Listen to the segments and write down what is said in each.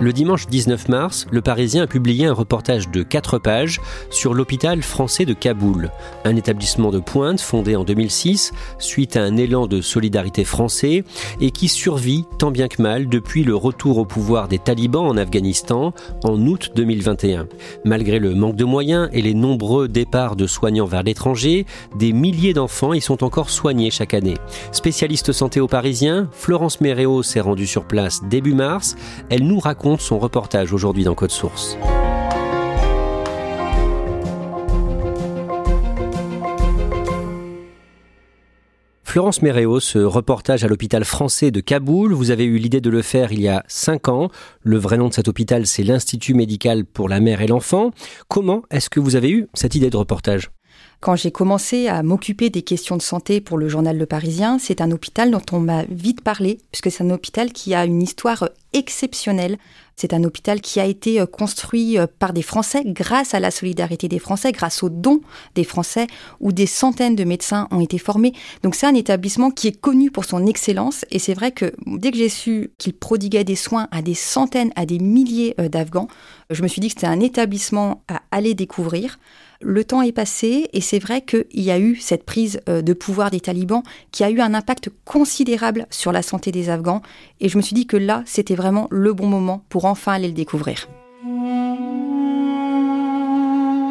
Le dimanche 19 mars, Le Parisien a publié un reportage de 4 pages sur l'hôpital français de Kaboul, un établissement de pointe fondé en 2006 suite à un élan de solidarité français et qui survit tant bien que mal depuis le retour au pouvoir des talibans en Afghanistan en août 2021. Malgré le manque de moyens et les nombreux départs de soignants vers l'étranger, des milliers d'enfants y sont encore soignés chaque année. Spécialiste santé au Parisien, Florence Méréo s'est rendue sur place début mars. Son reportage aujourd'hui dans Code Source. Florence Méréo, ce reportage à l'hôpital français de Kaboul, vous avez eu l'idée de le faire il y a 5 ans. Le vrai nom de cet hôpital, c'est l'Institut médical pour la mère et l'enfant. Comment est-ce que vous avez eu cette idée de reportage? Quand j'ai commencé à m'occuper des questions de santé pour le journal Le Parisien, c'est un hôpital dont on m'a vite parlé, puisque c'est un hôpital qui a une histoire exceptionnelle. C'est un hôpital qui a été construit par des Français grâce à la solidarité des Français, grâce aux dons des Français, où des centaines de médecins ont été formés. Donc c'est un établissement qui est connu pour son excellence. Et c'est vrai que dès que j'ai su qu'il prodiguait des soins à des centaines, à des milliers d'Afghans, je me suis dit que c'était un établissement à aller découvrir. Le temps est passé et c'est vrai qu'il y a eu cette prise de pouvoir des talibans qui a eu un impact considérable sur la santé des Afghans. Et je me suis dit que là, c'était vraiment le bon moment pour enfin aller le découvrir.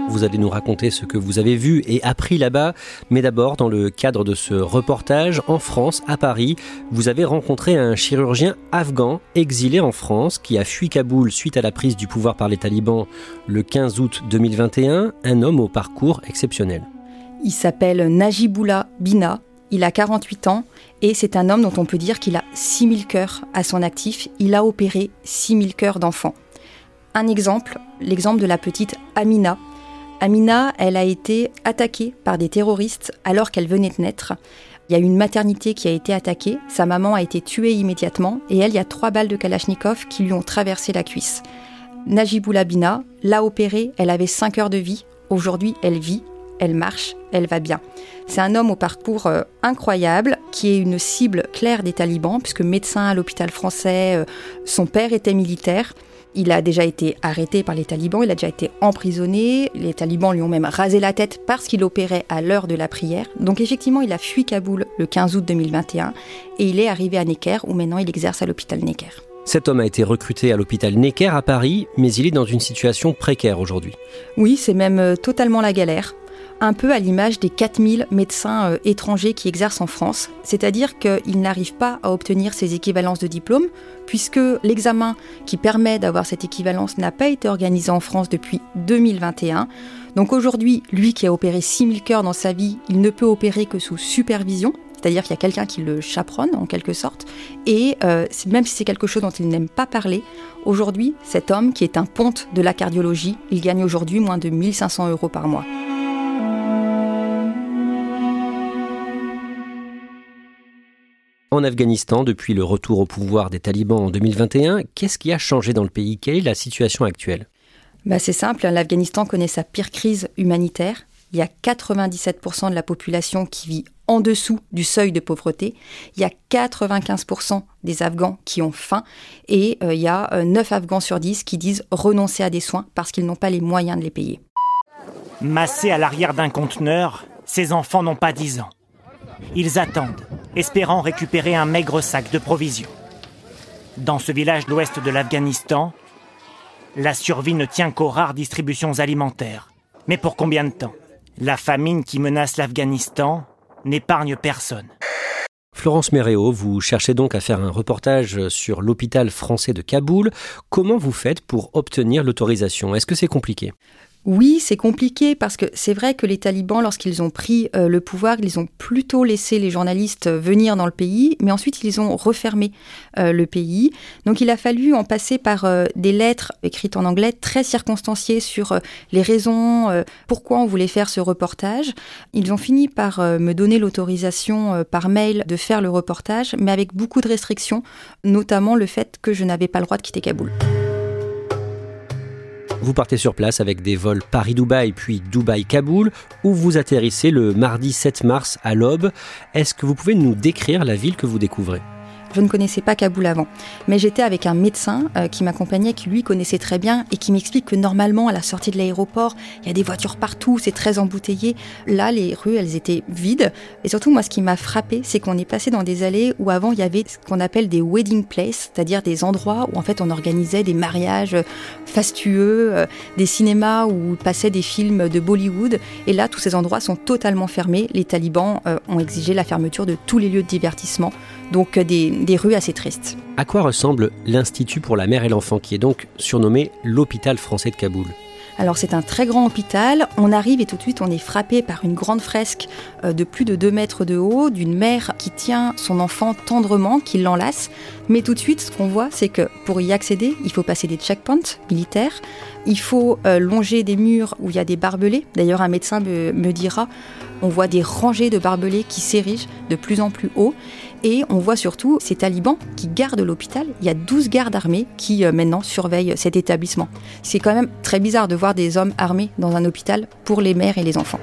Vous allez nous raconter ce que vous avez vu et appris là-bas. Mais d'abord, dans le cadre de ce reportage, en France, à Paris, vous avez rencontré un chirurgien afghan exilé en France qui a fui Kaboul suite à la prise du pouvoir par les talibans le 15 août 2021, un homme au parcours exceptionnel. Il s'appelle Najiboullah Bina, il a 48 ans et c'est un homme dont on peut dire qu'il a 6000 cœurs à son actif. Il a opéré 6000 cœurs d'enfants. Un exemple, l'exemple de la petite Amina, Amina, elle a été attaquée par des terroristes alors qu'elle venait de naître. Il y a une maternité qui a été attaquée, sa maman a été tuée immédiatement et elle, il y a trois balles de Kalachnikov qui lui ont traversé la cuisse. Najiboula Bina l'a opérée, elle avait 5 heures de vie. Aujourd'hui, elle vit, elle marche, elle va bien. C'est un homme au parcours euh, incroyable qui est une cible claire des talibans puisque médecin à l'hôpital français, euh, son père était militaire. Il a déjà été arrêté par les talibans, il a déjà été emprisonné, les talibans lui ont même rasé la tête parce qu'il opérait à l'heure de la prière. Donc effectivement, il a fui Kaboul le 15 août 2021 et il est arrivé à Necker où maintenant il exerce à l'hôpital Necker. Cet homme a été recruté à l'hôpital Necker à Paris, mais il est dans une situation précaire aujourd'hui. Oui, c'est même totalement la galère un peu à l'image des 4000 médecins étrangers qui exercent en France, c'est-à-dire qu'ils n'arrivent pas à obtenir ces équivalences de diplôme, puisque l'examen qui permet d'avoir cette équivalence n'a pas été organisé en France depuis 2021. Donc aujourd'hui, lui qui a opéré 6000 cœurs dans sa vie, il ne peut opérer que sous supervision, c'est-à-dire qu'il y a quelqu'un qui le chaperonne en quelque sorte, et euh, même si c'est quelque chose dont il n'aime pas parler, aujourd'hui, cet homme qui est un ponte de la cardiologie, il gagne aujourd'hui moins de 1500 euros par mois. En Afghanistan, depuis le retour au pouvoir des talibans en 2021, qu'est-ce qui a changé dans le pays? Quelle est la situation actuelle? Bah C'est simple, l'Afghanistan connaît sa pire crise humanitaire. il y a 97% de la population qui vit en dessous du seuil de pauvreté. Il y a 95% des Afghans qui ont faim et euh, il y a 9 euh, Afghans sur 10 qui disent renoncer à des soins parce qu'ils n'ont pas les moyens de les payer. Massés à l'arrière d'un conteneur, ces enfants n'ont pas 10 ans. Ils attendent, espérant récupérer un maigre sac de provisions. Dans ce village de l'ouest de l'Afghanistan, la survie ne tient qu'aux rares distributions alimentaires. Mais pour combien de temps La famine qui menace l'Afghanistan n'épargne personne. Florence Méréo, vous cherchez donc à faire un reportage sur l'hôpital français de Kaboul. Comment vous faites pour obtenir l'autorisation? Est-ce que c'est compliqué? Oui, c'est compliqué parce que c'est vrai que les talibans, lorsqu'ils ont pris euh, le pouvoir, ils ont plutôt laissé les journalistes euh, venir dans le pays, mais ensuite ils ont refermé euh, le pays. Donc il a fallu en passer par des lettres écrites en anglais très circonstanciées sur les raisons, pourquoi on voulait faire ce reportage. Ils ont fini par me donner l'autorisation par mail de faire le reportage, mais avec beaucoup de restrictions, notamment le fait que je n'avais pas le droit de quitter Kaboul. Vous partez sur place avec des vols Paris-Dubaï puis Dubaï-Kaboul, où vous atterrissez le mardi 7 mars à l'aube. Est-ce que vous pouvez nous décrire la ville que vous découvrez? Je ne connaissais pas Kaboul avant, mais j'étais avec un médecin euh, qui m'accompagnait, qui lui connaissait très bien et qui m'explique que normalement à la sortie de l'aéroport, il y a des voitures partout, c'est très embouteillé. Là, les rues, elles étaient vides. Et surtout, moi, ce qui m'a frappé, c'est qu'on est passé dans des allées où avant il y avait ce qu'on appelle des wedding places, c'est-à-dire des endroits où en fait on organisait des mariages fastueux, euh, des cinémas où passaient des films de Bollywood. Et là, tous ces endroits sont totalement fermés. Les talibans euh, ont exigé la fermeture de tous les lieux de divertissement donc euh, des, rues assez tristes. À quoi ressemble l'Institut pour la mère et l'enfant, qui est donc surnommé l'hôpital français de Kaboul? Alors c'est un très grand hôpital, on arrive et tout de suite on est frappé par une grande fresque euh, de plus de 2 mètres de haut d'une mère qui tient son enfant tendrement, qui l'enlace. Mais tout de suite ce qu'on voit c'est que pour y accéder il faut passer des checkpoints militaires, il faut euh, longer des murs où il y a des barbelés. D'ailleurs un médecin me dira on voit des rangées de barbelés qui s'érigent de plus en plus haut. Et on voit surtout ces talibans qui gardent l'hôpital. Il y a 12 gardes armés qui euh, maintenant surveillent cet établissement. C'est quand même très bizarre de voir des hommes armés dans un hôpital pour les mères et les enfants.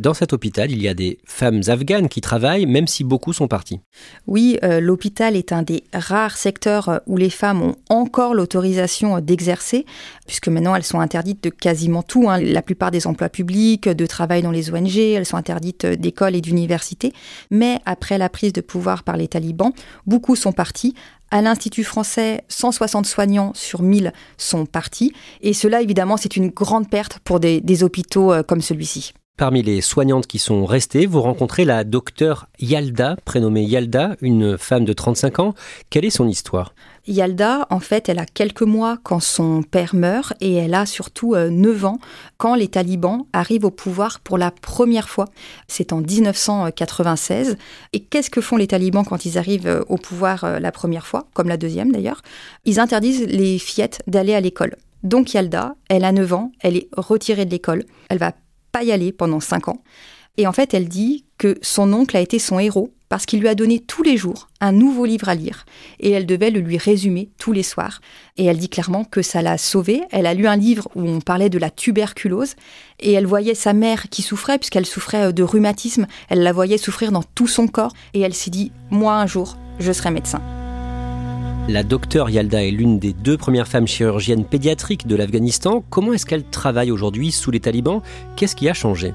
Dans cet hôpital, il y a des femmes afghanes qui travaillent, même si beaucoup sont partis. Oui, euh, l'hôpital est un des rares secteurs où les femmes ont encore l'autorisation d'exercer, puisque maintenant elles sont interdites de quasiment tout. Hein. La plupart des emplois publics, de travail dans les ONG, elles sont interdites d'école et d'université. Mais après la prise de pouvoir par les talibans, beaucoup sont partis à l'Institut français, 160 soignants sur 1000 sont partis. Et cela, évidemment, c'est une grande perte pour des, des hôpitaux euh, comme celui-ci. Parmi les soignantes qui sont restées, vous rencontrez la docteure Yalda, prénommée Yalda, une femme de 35 ans. Quelle est son histoire? Yalda, en fait, elle a quelques mois quand son père meurt et elle a surtout 9 euh, ans quand les talibans arrivent au pouvoir pour la première fois. C'est en 1996. Et qu'est-ce que font les talibans quand ils arrivent euh, au pouvoir euh, la première fois, comme la deuxième d'ailleurs Ils interdisent les fillettes d'aller à l'école. Donc Yalda, elle a 9 ans, elle est retirée de l'école, elle va pas y aller pendant cinq ans. Et en fait, elle dit que son oncle a été son héros parce qu'il lui a donné tous les jours un nouveau livre à lire et elle devait le lui résumer tous les soirs. Et elle dit clairement que ça l'a sauvée. Elle a lu un livre où on parlait de la tuberculose et elle voyait sa mère qui souffrait puisqu'elle souffrait de rhumatisme. Elle la voyait souffrir dans tout son corps et elle s'est dit, moi un jour, je serai médecin. La docteure Yalda est l'une des deux premières femmes chirurgiennes pédiatriques de l'Afghanistan. Comment est-ce qu'elle travaille aujourd'hui sous les talibans? Qu'est-ce qui a changé?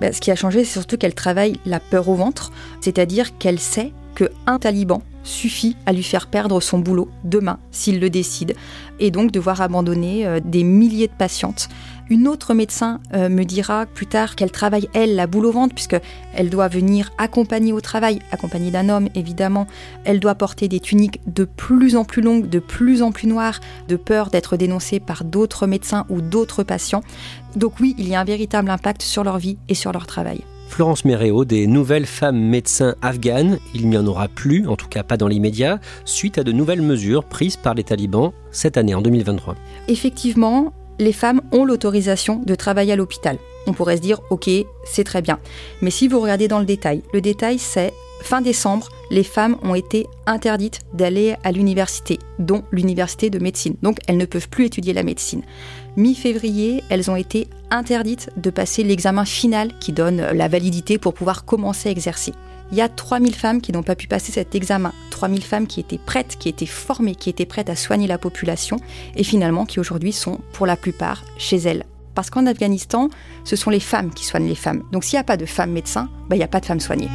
Ben, Ce qui a changé, c'est surtout qu'elle travaille la peur au ventre, c'est-à-dire qu'elle sait qu'un taliban suffit à lui faire perdre son boulot demain s'il le décide, et donc devoir abandonner euh, des milliers de patientes. Une autre médecin euh, me dira plus tard qu'elle travaille, elle, la boule au ventre, puisqu'elle doit venir accompagner au travail, accompagnée d'un homme évidemment. Elle doit porter des tuniques de plus en plus longues, de plus en plus noires, de peur d'être dénoncée par d'autres médecins ou d'autres patients. Donc oui, il y a un véritable impact sur leur vie et sur leur travail. Florence Méréo, des nouvelles femmes médecins afghanes, il n'y en aura plus, en tout cas pas dans l'immédiat, suite à de nouvelles mesures prises par les talibans cette année, en 2023. Effectivement, les femmes ont l'autorisation de travailler à l'hôpital. On pourrait se dire, ok, c'est très bien. Mais si vous regardez dans le détail, le détail c'est fin décembre, les femmes ont été interdites d'aller à l'université, dont l'université de médecine. Donc elles ne peuvent plus étudier la médecine. Mi-février, elles ont été interdites de passer l'examen final qui donne la validité pour pouvoir commencer à exercer. Il y a 3000 femmes qui n'ont pas pu passer cet examen, 3000 femmes qui étaient prêtes, qui étaient formées, qui étaient prêtes à soigner la population et finalement qui aujourd'hui sont pour la plupart chez elles. Parce qu'en Afghanistan, ce sont les femmes qui soignent les femmes. Donc s'il n'y a pas de femmes médecins, bah, il n'y a pas de femmes soignées.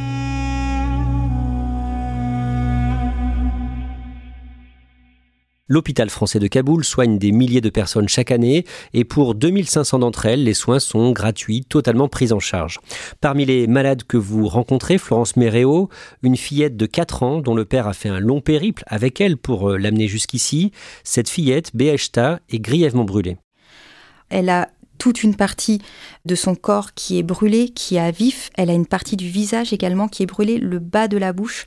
L'hôpital français de Kaboul soigne des milliers de personnes chaque année et pour 2500 d'entre elles, les soins sont gratuits, totalement pris en charge. Parmi les malades que vous rencontrez, Florence Méréo, une fillette de 4 ans dont le père a fait un long périple avec elle pour euh, l'amener jusqu'ici, cette fillette, Beheshta, est grièvement brûlée. Elle a toute une partie de son corps qui est brûlée, qui est à vif. Elle a une partie du visage également qui est brûlée, le bas de la bouche.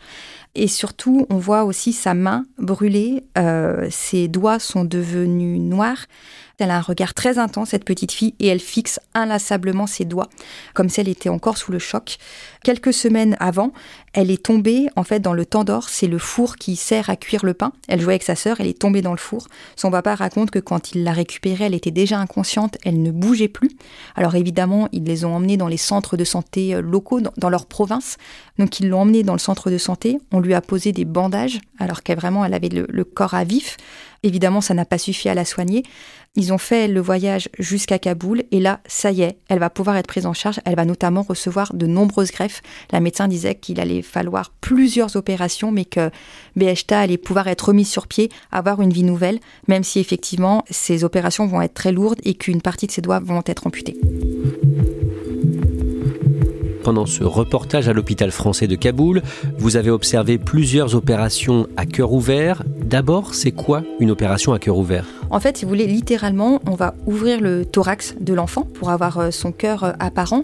Et surtout, on voit aussi sa main brûlée, euh, ses doigts sont devenus noirs. Elle a un regard très intense, cette petite fille, et elle fixe inlassablement ses doigts, comme si elle était encore sous le choc. Quelques semaines avant, elle est tombée, en fait, dans le tandoor, c'est le four qui sert à cuire le pain. Elle jouait avec sa sœur, elle est tombée dans le four. Son papa raconte que quand il l'a récupérée, elle était déjà inconsciente, elle ne bougeait plus. Alors évidemment, ils les ont emmenés dans les centres de santé euh, locaux, dans leur province. Donc ils l'ont emmenée dans le centre de santé, on lui a posé des bandages, alors qu'elle vraiment, elle avait le, le corps à vif. Évidemment, ça n'a pas suffi à la soigner. Ils ont fait le voyage jusqu'à Kaboul et là, ça y est, elle va pouvoir être prise en charge. Elle va notamment recevoir de nombreuses greffes. La médecin disait qu'il allait falloir plusieurs opérations, mais que Beheshta allait pouvoir être remise sur pied, avoir une vie nouvelle, même si effectivement ces opérations vont être très lourdes et qu'une partie de ses doigts vont être amputés pendant ce reportage à l'hôpital français de Kaboul, vous avez observé plusieurs opérations à cœur ouvert. D'abord, c'est quoi une opération à cœur ouvert? En fait, si vous voulez, littéralement, on va ouvrir le thorax de l'enfant pour avoir euh, son cœur euh, apparent.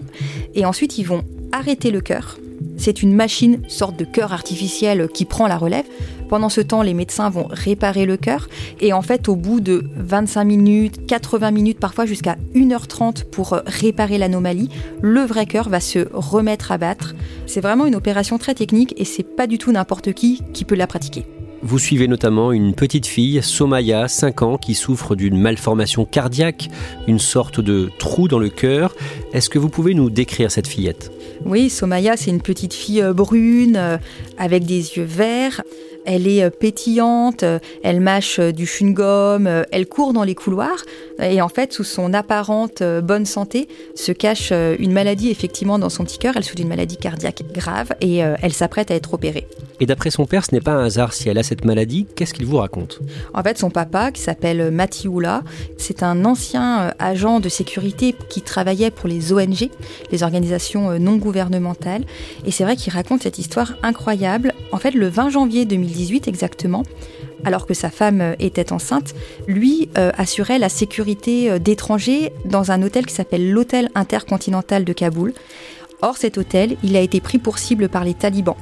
Et ensuite, ils vont arrêter le cœur. C'est une machine, sorte de cœur artificiel qui prend la relève. Pendant ce temps, les médecins vont réparer le cœur. Et en fait, au bout de 25 minutes, 80 minutes, parfois jusqu'à 1h30 pour réparer l'anomalie, le vrai cœur va se remettre à battre. C'est vraiment une opération très technique et c'est pas du tout n'importe qui qui peut la pratiquer. Vous suivez notamment une petite fille, Somaya, 5 ans, qui souffre d'une malformation cardiaque, une sorte de trou dans le cœur. Est-ce que vous pouvez nous décrire cette fillette? Oui, Somaya, c'est une petite fille euh, brune, euh, avec des yeux verts. Elle est euh, pétillante, euh, elle mâche euh, du chewing-gum, elle court dans les couloirs. Et en fait, sous son apparente bonne santé, se cache une maladie effectivement dans son petit cœur. Elle souffre d'une maladie cardiaque grave et elle s'apprête à être opérée. Et d'après son père, ce n'est pas un hasard si elle a cette maladie. Qu'est-ce qu'il vous raconte? En fait, son papa, qui s'appelle Matioula, c'est un ancien agent de sécurité qui travaillait pour les ONG, les organisations non gouvernementales. Et c'est vrai qu'il raconte cette histoire incroyable. En fait, le 20 janvier 2000 2018 exactement, alors que sa femme euh, était enceinte, lui euh, assurait la sécurité euh, d'étrangers dans un hôtel qui s'appelle l'Hôtel Intercontinental de Kaboul. Or, cet hôtel, il a été pris pour cible par les talibans.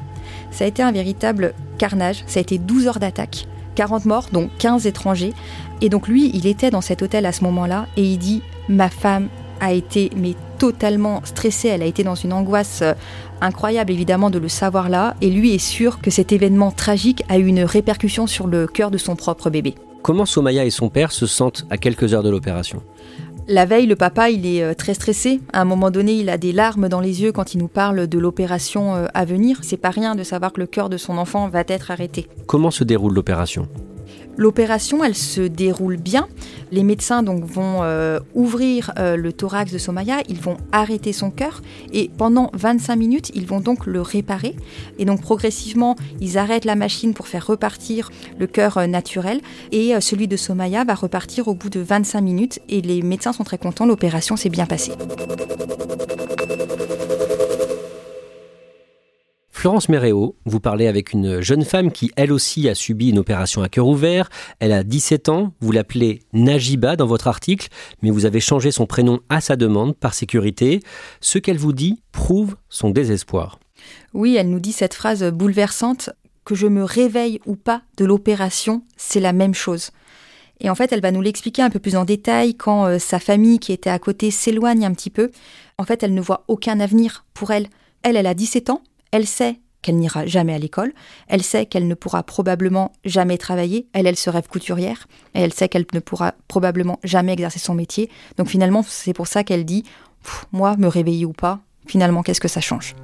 Ça a été un véritable carnage, ça a été 12 heures d'attaque, 40 morts, dont 15 étrangers. Et donc lui, il était dans cet hôtel à ce moment-là et il dit Ma femme a été mais totalement stressée, elle a été dans une angoisse incroyable évidemment de le savoir là, et lui est sûr que cet événement tragique a eu une répercussion sur le cœur de son propre bébé. Comment Somaya et son père se sentent à quelques heures de l'opération? La veille, le papa, il est euh, très stressé. À un moment donné, il a des larmes dans les yeux quand il nous parle de l'opération euh, à venir. C'est pas rien de savoir que le cœur de son enfant va être arrêté. Comment se déroule l'opération? L'opération, elle se déroule bien. Les médecins vont euh, ouvrir euh, le thorax de Somaya, ils vont arrêter son cœur et pendant 25 minutes, ils vont donc le réparer. Et donc progressivement, ils arrêtent la machine pour faire repartir le cœur euh, naturel et celui de Somaya va repartir au bout de 25 minutes et les médecins sont très contents, l'opération s'est bien passée. Florence Méréo, vous parlez avec une jeune femme qui, elle aussi, a subi une opération à cœur ouvert. Elle a 17 ans, vous l'appelez Najiba dans votre article, mais vous avez changé son prénom à sa demande par sécurité. Ce qu'elle vous dit prouve son désespoir. Oui, elle nous dit cette phrase bouleversante que je me réveille ou pas de l'opération, c'est la même chose. Et en fait, elle va nous l'expliquer un peu plus en détail quand euh, sa famille qui était à côté s'éloigne un petit peu. En fait, elle ne voit aucun avenir pour elle. Elle, elle a 17 ans, elle sait qu'elle n'ira jamais à l'école, elle sait qu'elle ne pourra probablement jamais travailler, elle, elle se rêve couturière, et elle sait qu'elle ne pourra probablement jamais exercer son métier. Donc finalement, c'est pour ça qu'elle dit, moi, me réveiller ou pas, finalement, qu'est-ce que ça change?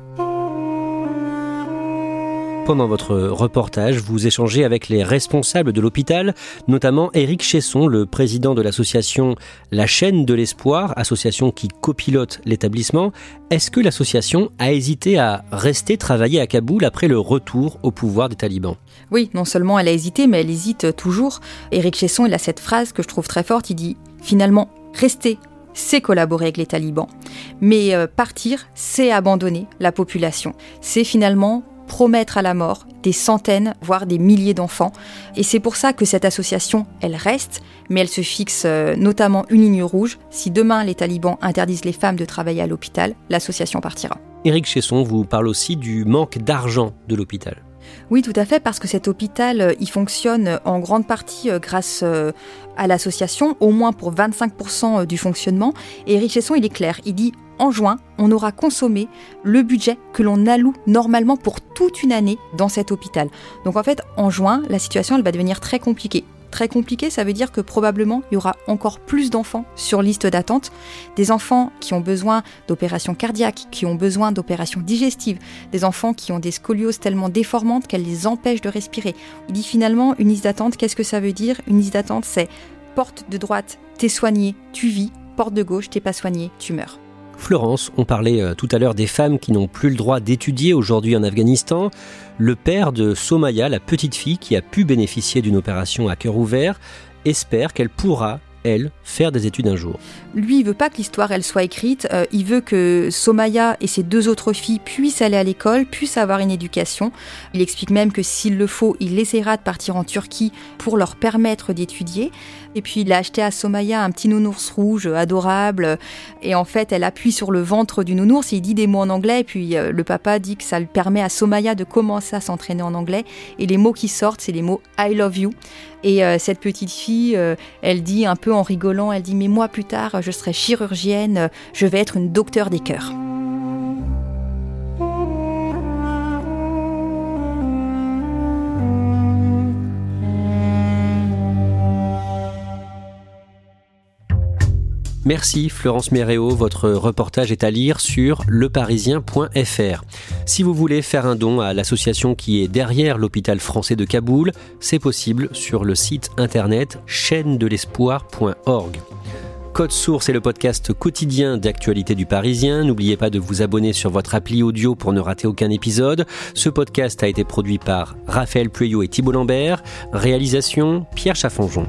Pendant votre reportage, vous échangez avec les responsables de l'hôpital, notamment Éric Chesson, le président de l'association La chaîne de l'espoir, association qui copilote l'établissement. Est-ce que l'association a hésité à rester travailler à Kaboul après le retour au pouvoir des talibans? Oui, non seulement elle a hésité, mais elle hésite toujours. Éric Chesson, il a cette phrase que je trouve très forte, il dit finalement, rester c'est collaborer avec les talibans. Mais euh, partir, c'est abandonner la population. C'est finalement promettre à la mort des centaines, voire des milliers d'enfants. Et c'est pour ça que cette association, elle reste, mais elle se fixe euh, notamment une ligne rouge. Si demain les talibans interdisent les femmes de travailler à l'hôpital, l'association partira. Éric Chesson vous parle aussi du manque d'argent de l'hôpital. Oui, tout à fait, parce que cet hôpital, euh, il fonctionne en grande partie euh, grâce à l'association, au moins pour 25% du fonctionnement. Et Éric Chesson, il est clair, il dit en juin, on aura consommé le budget que l'on alloue normalement pour toute une année dans cet hôpital. Donc en fait, en juin, la situation va devenir très compliquée. Très compliquée, ça veut dire que probablement il y aura encore plus d'enfants sur liste d'attente, des enfants qui ont besoin d'opérations cardiaques, qui ont besoin d'opérations digestives, des enfants qui ont des scolioses tellement déformantes qu'elles les empêchent de respirer. Il dit finalement une liste d'attente, qu'est-ce que ça veut dire? Une liste d'attente, c'est porte de droite, t'es soigné, tu vis, porte de gauche, t'es pas soigné, tu meurs. Florence, on parlait euh, tout à l'heure des femmes qui n'ont plus le droit d'étudier aujourd'hui en Afghanistan. Le père de Somaya, la petite fille qui a pu bénéficier d'une opération à cœur ouvert, espère qu'elle pourra elle, faire des études un jour. Lui, il veut pas que l'histoire elle soit écrite. Euh, il veut que Somaya et ses deux autres filles puissent aller à l'école, puissent avoir une éducation. Il explique même que s'il le faut, il essaiera de partir en Turquie pour leur permettre d'étudier. Et puis il a acheté à Somaya un petit nounours rouge adorable. Et en fait, elle appuie sur le ventre du nounours il dit des mots en anglais. Et puis euh, le papa dit que ça lui permet à Somaya de commencer à s'entraîner en anglais. Et les mots qui sortent, c'est les mots I love you. Et euh, cette petite fille, euh, elle dit un peu en rigolant, elle dit mais moi plus tard, je serai chirurgienne, je vais être une docteur des cœurs. Merci Florence Méréo, votre reportage est à lire sur leparisien.fr. Si vous voulez faire un don à l'association qui est derrière l'hôpital français de Kaboul, c'est possible sur le site internet chaîne de l'espoir.org. Code Source est le podcast quotidien d'actualité du Parisien. N'oubliez pas de vous abonner sur votre appli audio pour ne rater aucun épisode. Ce podcast a été produit par Raphaël Pueyo et Thibault Lambert. Réalisation Pierre Chaffanjon.